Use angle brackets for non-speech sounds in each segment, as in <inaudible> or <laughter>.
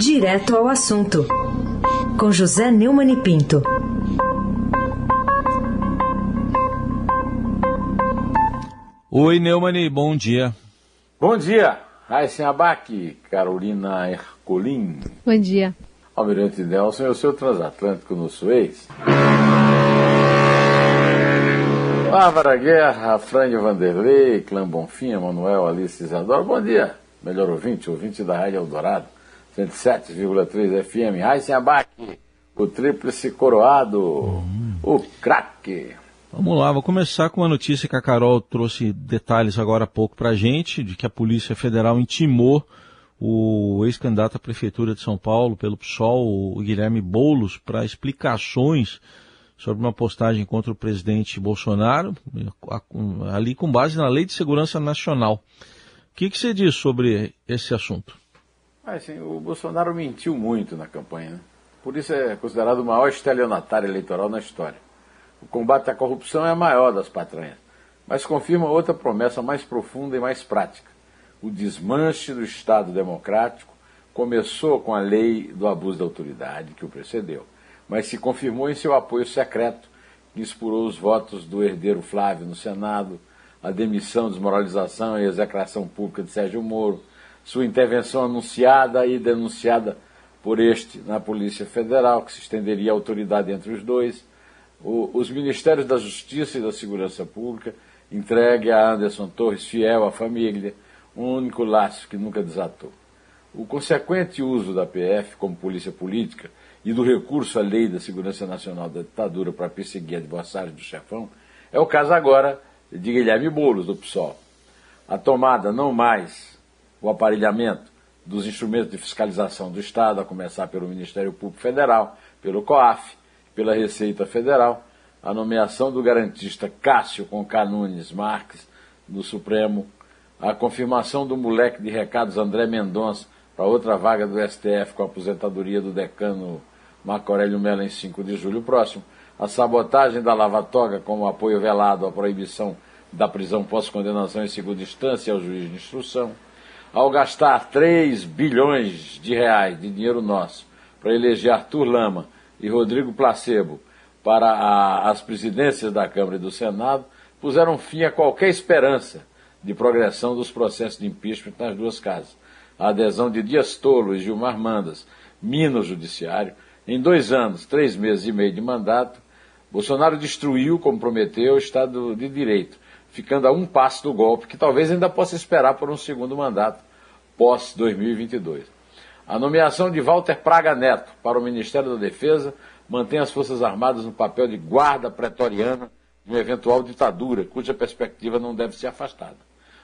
Direto ao assunto, com José Neumann e Pinto. Oi, Neumani, bom dia. Bom dia, Raíssen Abac, Carolina Ercolim. Bom dia. Almirante Nelson e o seu transatlântico no Suez. Bárbara Guerra, Frânio Vanderlei, Clã Bonfim, Manuel Alice Isadora. Bom dia, melhor ouvinte, ouvinte da Rádio Eldorado, 107,3 FM. Abac, o tríplice coroado, hum. o craque. Vamos lá, vou começar com uma notícia que a Carol trouxe detalhes agora há pouco para a gente, de que a Polícia Federal intimou o ex-candidato à Prefeitura de São Paulo pelo PSOL, o Guilherme Boulos, para explicações sobre uma postagem contra o presidente Bolsonaro, ali com base na Lei de Segurança Nacional. O que, que você diz sobre esse assunto? Ah, sim, o Bolsonaro mentiu muito na campanha, né? por isso é considerado o maior estelionatário eleitoral na história. O combate à corrupção é a maior das patranhas, mas confirma outra promessa mais profunda e mais prática. O desmanche do Estado democrático começou com a lei do abuso da autoridade que o precedeu, mas se confirmou em seu apoio secreto, que inspirou os votos do herdeiro Flávio no Senado, a demissão, desmoralização e execração pública de Sérgio Moro, sua intervenção anunciada e denunciada por este na Polícia Federal, que se estenderia a autoridade entre os dois, o, os Ministérios da Justiça e da Segurança Pública entregue a Anderson Torres, fiel à família, um único laço que nunca desatou. O consequente uso da PF como polícia política e do recurso à lei da segurança nacional da ditadura para perseguir adversários do chefão é o caso agora de Guilherme Boulos, do PSOL. A tomada, não mais o aparelhamento dos instrumentos de fiscalização do Estado, a começar pelo Ministério Público Federal, pelo COAF, pela Receita Federal, a nomeação do garantista Cássio Conká Nunes Marques no Supremo, a confirmação do moleque de recados André Mendonça para outra vaga do STF com a aposentadoria do decano Marco Aurélio Mello em 5 de julho próximo, a sabotagem da Lava Toga como apoio velado à proibição da prisão pós-condenação em segunda instância ao juiz de instrução, ao gastar 3 bilhões de reais de dinheiro nosso para eleger Arthur Lama e Rodrigo Placebo para a, as presidências da Câmara e do Senado puseram fim a qualquer esperança de progressão dos processos de impeachment nas duas casas. A adesão de Dias Tolo e Gilmar Mandas, mina o judiciário, em dois anos, três meses e meio de mandato, Bolsonaro destruiu, como prometeu, o Estado de Direito, ficando a um passo do golpe, que talvez ainda possa esperar por um segundo mandato, pós-2022. A nomeação de Walter Praga Neto para o Ministério da Defesa mantém as Forças Armadas no papel de guarda pretoriana de uma eventual ditadura, cuja perspectiva não deve ser afastada.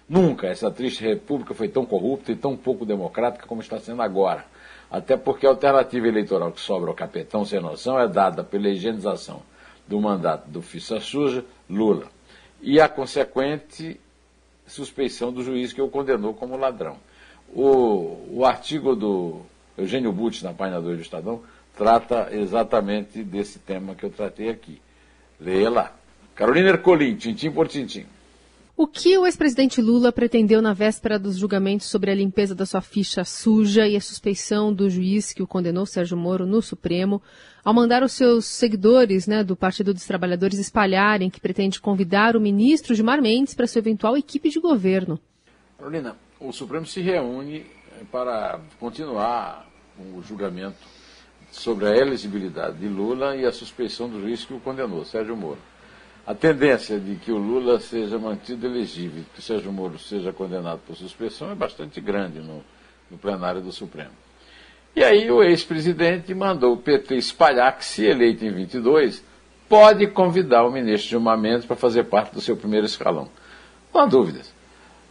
Nunca essa triste república foi tão corrupta e tão pouco democrática como está sendo agora. Até porque a alternativa eleitoral que sobra ao capetão sem noção é dada pela higienização do mandato do Fissa Suja, Lula, e a consequente suspeição do juiz que o condenou como ladrão. O, o artigo do Eugênio Butz, na página 2 do Estadão, trata exatamente desse tema que eu tratei aqui. Leia lá. Carolina Ercolim, tintim por tintim. O que o ex-presidente Lula pretendeu na véspera dos julgamentos sobre a limpeza da sua ficha suja e a suspeição do juiz que o condenou, Sérgio Moro, no Supremo, ao mandar os seus seguidores né, do Partido dos Trabalhadores espalharem que pretende convidar o ministro Gilmar Mendes para sua eventual equipe de governo? Carolina, o Supremo se reúne eh, para continuar o julgamento sobre a elegibilidade de Lula e a suspeição do juiz que o condenou, Sérgio Moro. A tendência de que o Lula seja mantido elegível que o Sérgio Moro seja condenado por suspeição é bastante grande no, no plenário do Supremo. E aí o ex-presidente mandou o PT espalhar que, se eleito em 22, pode convidar o ministro Gilmar Mendes para fazer parte do seu primeiro escalão. Não há dúvidas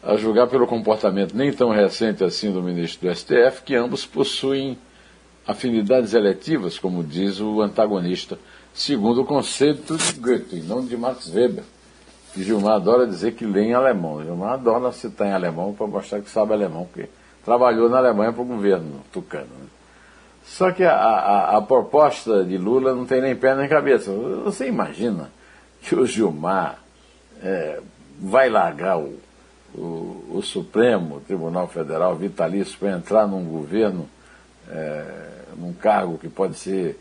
a julgar pelo comportamento nem tão recente assim do ministro do STF, que ambos possuem afinidades eletivas, como diz o antagonista, segundo o conceito de Goethe, não de Max Weber. que Gilmar adora dizer que lê em alemão. Gilmar adora citar em alemão para mostrar que sabe alemão, porque trabalhou na Alemanha para o governo tucano. Né? Só que a, a, a, proposta de Lula não tem nem pé nem cabeça. Você imagina que o Gilmar é, vai largar o o, o Supremo Tribunal Federal vitalício para entrar num governo é, num cargo que pode ser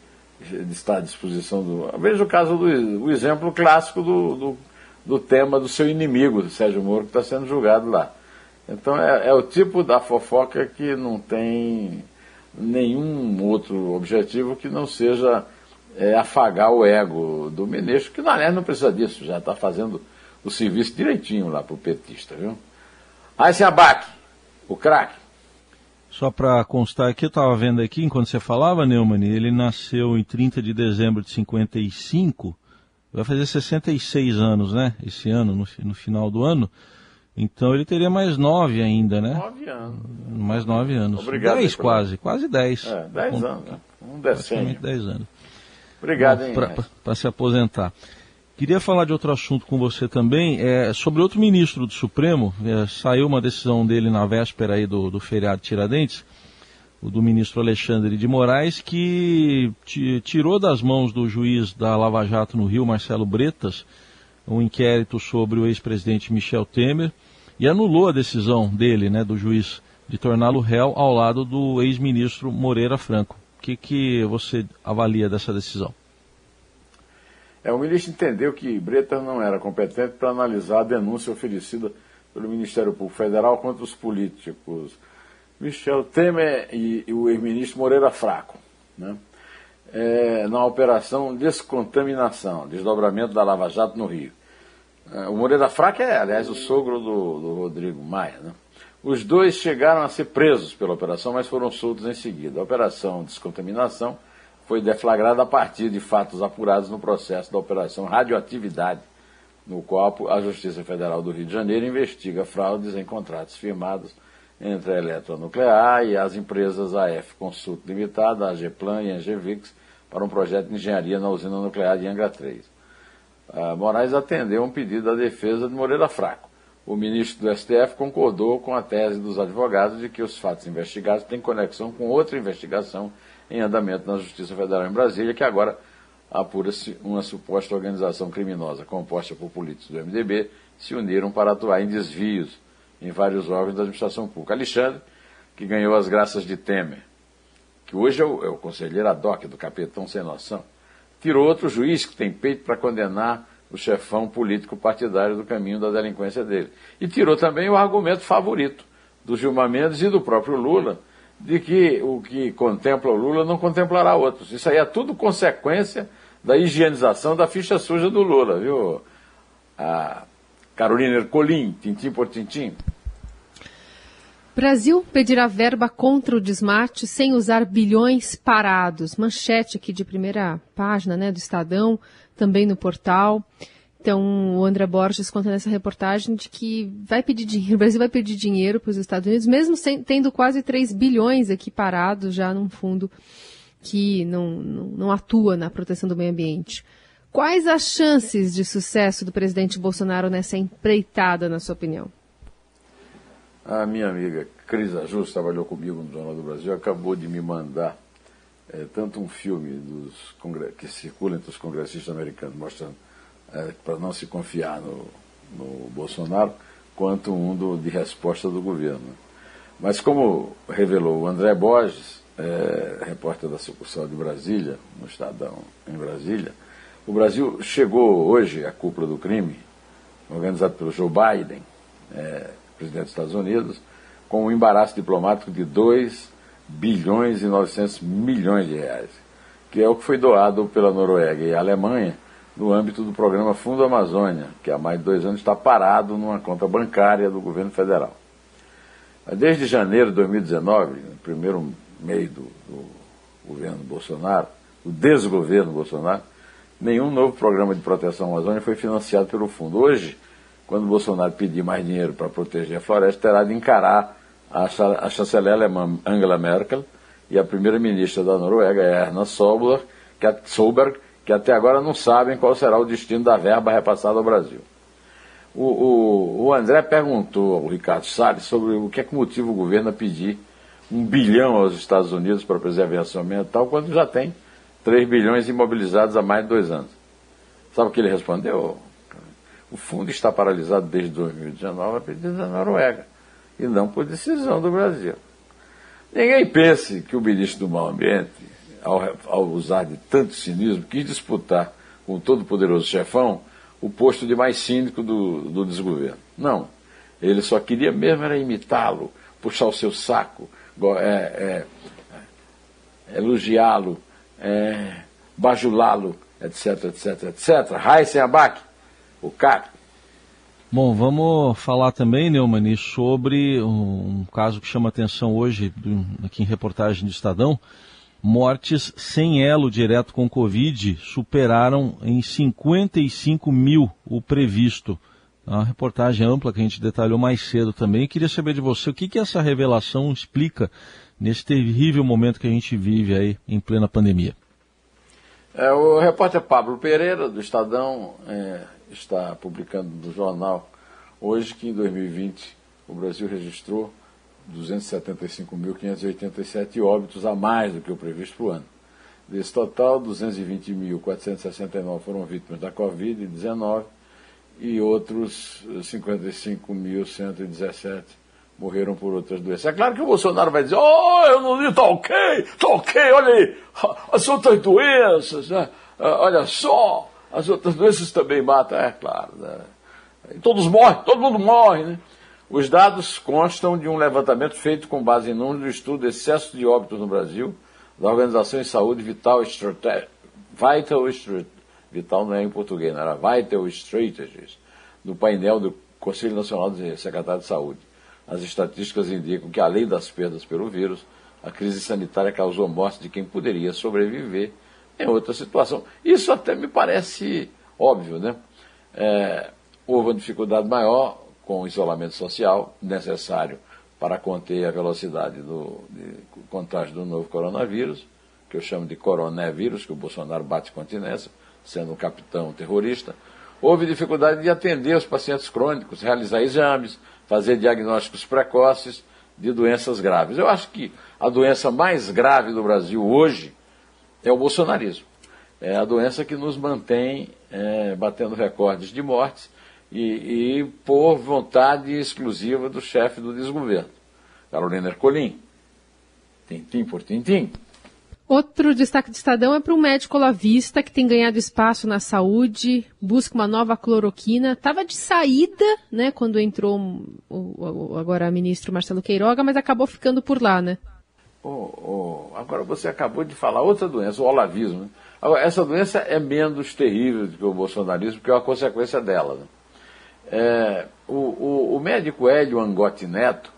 está à disposição do. Veja o caso do o exemplo clássico do, do, do tema do seu inimigo, do Sérgio Moro, que está sendo julgado lá. Então é, é, o tipo da fofoca que não tem nenhum outro objetivo que não seja é, afagar o ego do ministro, que aliás não precisa disso, já está fazendo o serviço direitinho lá para o petista, viu? Aí se abaque, o craque. Só para constar aqui, eu estava vendo aqui, enquanto você falava, Neumann, ele nasceu em 30 de dezembro de 55, vai fazer 66 anos, né? Esse ano, no, no final do ano. Então ele teria mais nove ainda, né? Nove anos. Mais nove anos. Obrigado. Dez quase, quase dez. É, dez anos, né? Um decênio. dez anos. Obrigado, hein? Para se aposentar. Queria falar de outro assunto com você também, é, sobre outro ministro do Supremo, é, saiu uma decisão dele na véspera aí do, do feriado Tiradentes, o do ministro Alexandre de Moraes, que tirou das mãos do juiz da Lava Jato no Rio, Marcelo Bretas, um inquérito sobre o ex-presidente Michel Temer e anulou a decisão dele, né, do juiz, de torná-lo réu ao lado do ex-ministro Moreira Franco. O que, que você avalia dessa decisão? É, o ministro entendeu que Bretas não era competente para analisar a denúncia oferecida pelo Ministério Público Federal contra os políticos Michel Temer e, e o ex-ministro Moreira Fraco, né? é, na operação descontaminação, desdobramento da Lava Jato no Rio. É, o Moreira Fraco é, aliás, o sogro do, do Rodrigo Maia. Né? Os dois chegaram a ser presos pela operação, mas foram soltos em seguida. A operação descontaminação foi deflagrada a partir de fatos apurados no processo da Operação Radioatividade, no qual a Justiça Federal do Rio de Janeiro investiga fraudes em contratos firmados entre a Eletronuclear e as empresas AF Consult Limitada, a e a para um projeto de engenharia na usina nuclear de Angra 3. A Moraes atendeu um pedido da defesa de Moreira Fraco. O ministro do STF concordou com a tese dos advogados de que os fatos investigados têm conexão com outra investigação em andamento na Justiça Federal em Brasília, que agora apura-se uma suposta organização criminosa composta por políticos do MDB se uniram para atuar em desvios em vários órgãos da administração pública. Alexandre, que ganhou as graças de Temer, que hoje é o, é o conselheiro ad hoc do capitão sem noção, tirou outro juiz que tem peito para condenar o chefão político partidário do caminho da delinquência dele. E tirou também o argumento favorito do Gilmar Mendes e do próprio Lula, de que o que contempla o Lula não contemplará outros. Isso aí é tudo consequência da higienização da ficha suja do Lula, viu? A Carolina Ercolim, tintim por tintim. Brasil pedirá verba contra o desmate sem usar bilhões parados. Manchete aqui de primeira página né, do Estadão, também no portal. Então, o André Borges conta nessa reportagem de que vai pedir dinheiro, <laughs> o Brasil vai pedir dinheiro para os Estados Unidos, mesmo sem, tendo quase 3 bilhões aqui parados já num fundo que não, não, não atua na proteção do meio ambiente. Quais as chances de sucesso do presidente Bolsonaro nessa empreitada, na sua opinião? A minha amiga Cris Ajus trabalhou comigo no Jornal do Brasil, acabou de me mandar é, tanto um filme dos que circula entre os congressistas americanos, mostrando é, para não se confiar no, no Bolsonaro, quanto um do, de resposta do governo. Mas como revelou o André Borges, é, repórter da sucursal de Brasília, no Estadão em Brasília, o Brasil chegou hoje à cúpula do crime, organizado pelo Joe Biden, é, presidente dos Estados Unidos, com um embaraço diplomático de 2 bilhões e 900 milhões de reais, que é o que foi doado pela Noruega e Alemanha no âmbito do programa Fundo Amazônia, que há mais de dois anos está parado numa conta bancária do governo federal. Desde janeiro de 2019, no primeiro mês do, do governo Bolsonaro, do desgoverno Bolsonaro, nenhum novo programa de proteção à Amazônia foi financiado pelo fundo. Hoje, quando Bolsonaro pedir mais dinheiro para proteger a floresta, terá de encarar a, a chanceler alemã Angela Merkel e a primeira-ministra da Noruega, Erna Solberg, que, Solberg, que até agora não sabem qual será o destino da verba repassada ao Brasil. O, o, o André perguntou ao Ricardo Salles sobre o que é que motiva o governo a pedir um bilhão aos Estados Unidos para preservação ambiental, quando já tem 3 bilhões imobilizados há mais de dois anos. Sabe o que ele respondeu? O fundo está paralisado desde 2019 a pedido da Noruega e não por decisão do Brasil. Ninguém pense que o ministro do Meio Ambiente, ao, ao usar de tanto cinismo, quis disputar com o todo-poderoso chefão o posto de mais cínico do, do desgoverno. Não. Ele só queria mesmo era imitá-lo, puxar o seu saco, é, é, elogiá-lo, é, bajulá-lo, etc, etc, etc. Raíssen Abac, o cara. Bom, vamos falar também, Neumani, sobre um caso que chama atenção hoje, aqui em reportagem de Estadão. Mortes sem elo direto com Covid superaram em 55 mil o previsto. É uma reportagem ampla que a gente detalhou mais cedo também. Eu queria saber de você o que, que essa revelação explica nesse terrível momento que a gente vive aí em plena pandemia. É, o repórter Pablo Pereira, do Estadão, é, está publicando no jornal hoje que em 2020 o Brasil registrou 275.587 óbitos a mais do que o previsto para o ano. Desse total, 220.469 foram vítimas da Covid-19 e outros 55.117 morreram por outras doenças. É claro que o Bolsonaro vai dizer, oh, eu não li, tá ok, tá ok, olha aí, <laughs> as outras doenças, né? Ah, olha só, as outras doenças também matam, é claro. Né? Todos morrem, todo mundo morre, né? Os dados constam de um levantamento feito com base em números do estudo Excesso de Óbitos no Brasil, da Organização de Saúde Vital Strategies, Vital Vital não é em português, não era Vital Strategies, do painel do Conselho Nacional de Secretário de Saúde. As estatísticas indicam que, além das perdas pelo vírus, a crise sanitária causou morte de quem poderia sobreviver em outra situação. Isso até me parece óbvio, né? É, houve uma dificuldade maior com o isolamento social necessário para conter a velocidade do contágio do novo coronavírus, que eu chamo de coronavírus, que o Bolsonaro bate continência, sendo um capitão terrorista. Houve dificuldade de atender os pacientes crônicos, realizar exames, fazer diagnósticos precoces de doenças graves. Eu acho que a doença mais grave do Brasil hoje é o bolsonarismo. É a doença que nos mantém é, batendo recordes de mortes e, e, por vontade exclusiva do chefe do desgoverno, Carolina Ercolim. Tintim por tintim. Outro destaque do Estadão é para um médico olavista que tem ganhado espaço na saúde, busca uma nova cloroquina. Estava de saída, né, quando entrou o, o, agora o ministro Marcelo Queiroga, mas acabou ficando por lá, né? Oh, oh, agora você acabou de falar outra doença, o olavismo. Né? Agora, essa doença é menos terrível do que o bolsonarismo, porque é uma consequência dela. Né? É, o, o, o, médico Hélio Angotti Neto,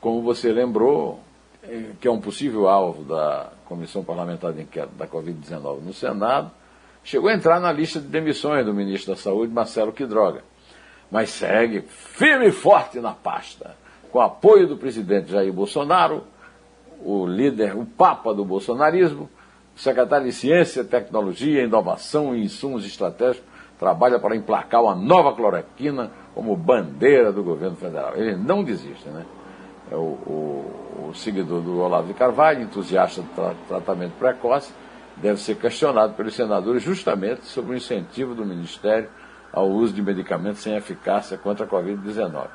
como você lembrou, é, que é um possível alvo da Comissão Parlamentar de Inquérito da Covid-19 no Senado, chegou a entrar na lista de demissões do ministro da Saúde, Marcelo Quidroga. Mas segue firme e forte na pasta, com apoio do presidente Jair Bolsonaro, o líder, o papa do bolsonarismo, secretário de Ciência, Tecnologia, Inovação e Insumos Estratégicos, trabalha para emplacar uma nova cloroquina como bandeira do governo federal. Ele não desiste, né? É o, o, o seguidor do Olavo de Carvalho, entusiasta do tra tratamento precoce, deve ser questionado pelos senadores justamente sobre o incentivo do Ministério ao uso de medicamentos sem eficácia contra a Covid-19.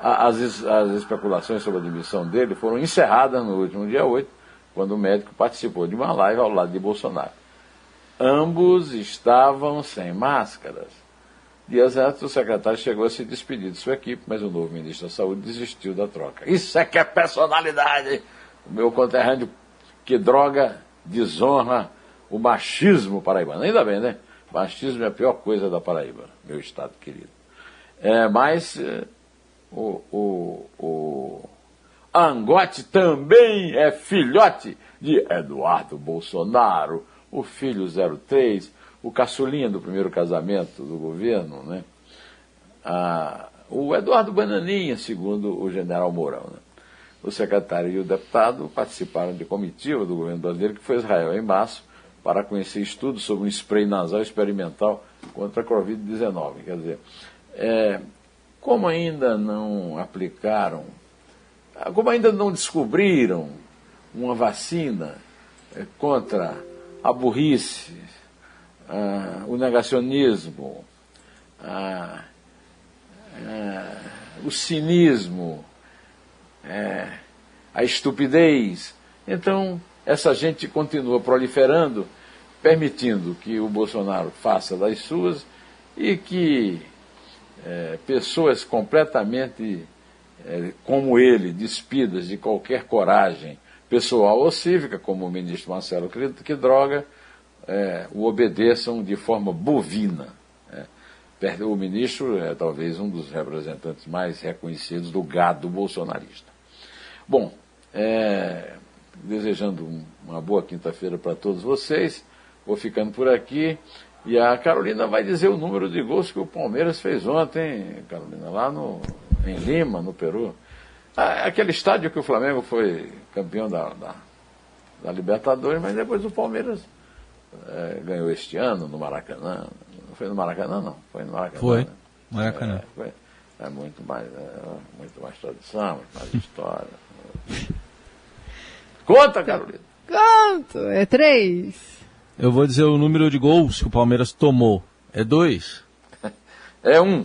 As, as especulações sobre a demissão dele foram encerradas no último dia 8, quando o médico participou de uma live ao lado de Bolsonaro. Ambos estavam sem máscaras. Dias antes, o secretário chegou a se despedir de sua equipe, mas o novo ministro da Saúde desistiu da troca. Isso é que é personalidade! O meu conterrâneo, que droga, desonra o machismo paraibano. Ainda bem, né? Machismo é a pior coisa da Paraíba, meu estado querido. É, mas é, o, o, o Angote também é filhote de Eduardo Bolsonaro, o filho 03, o caçulinha do primeiro casamento do governo, né? Ah, o Eduardo Bananinha, segundo o general Mourão. Né? O secretário e o deputado participaram de comitiva do governo brasileiro que foi Israel em março para conhecer estudos sobre um spray nasal experimental contra a Covid-19. Quer dizer, é, como ainda não aplicaram, como ainda não descobriram uma vacina é, contra a burrice, ah, o negacionismo, ah, ah, o cinismo, é, a estupidez. Então, essa gente continua proliferando, permitindo que o Bolsonaro faça das suas e que é, pessoas completamente é, como ele, despidas de qualquer coragem pessoal ou cívica, como o ministro Marcelo que droga, é, o obedeçam de forma bovina. É. O ministro é talvez um dos representantes mais reconhecidos do gado bolsonarista. Bom, é, desejando uma boa quinta-feira para todos vocês, vou ficando por aqui. E a Carolina vai dizer o número de gols que o Palmeiras fez ontem, Carolina, lá no, em Lima, no Peru. Ah, aquele estádio que o Flamengo foi campeão da, da, da Libertadores, mas depois o Palmeiras é, ganhou este ano no Maracanã. Não foi no Maracanã, não. Foi no Maracanã. Foi. Né? Maracanã. É, foi, é muito mais, é, muito mais tradição, muito mais história. <laughs> Conta, Carolina. Conto, é três. Eu vou dizer o número de gols que o Palmeiras tomou. É dois. <laughs> É um.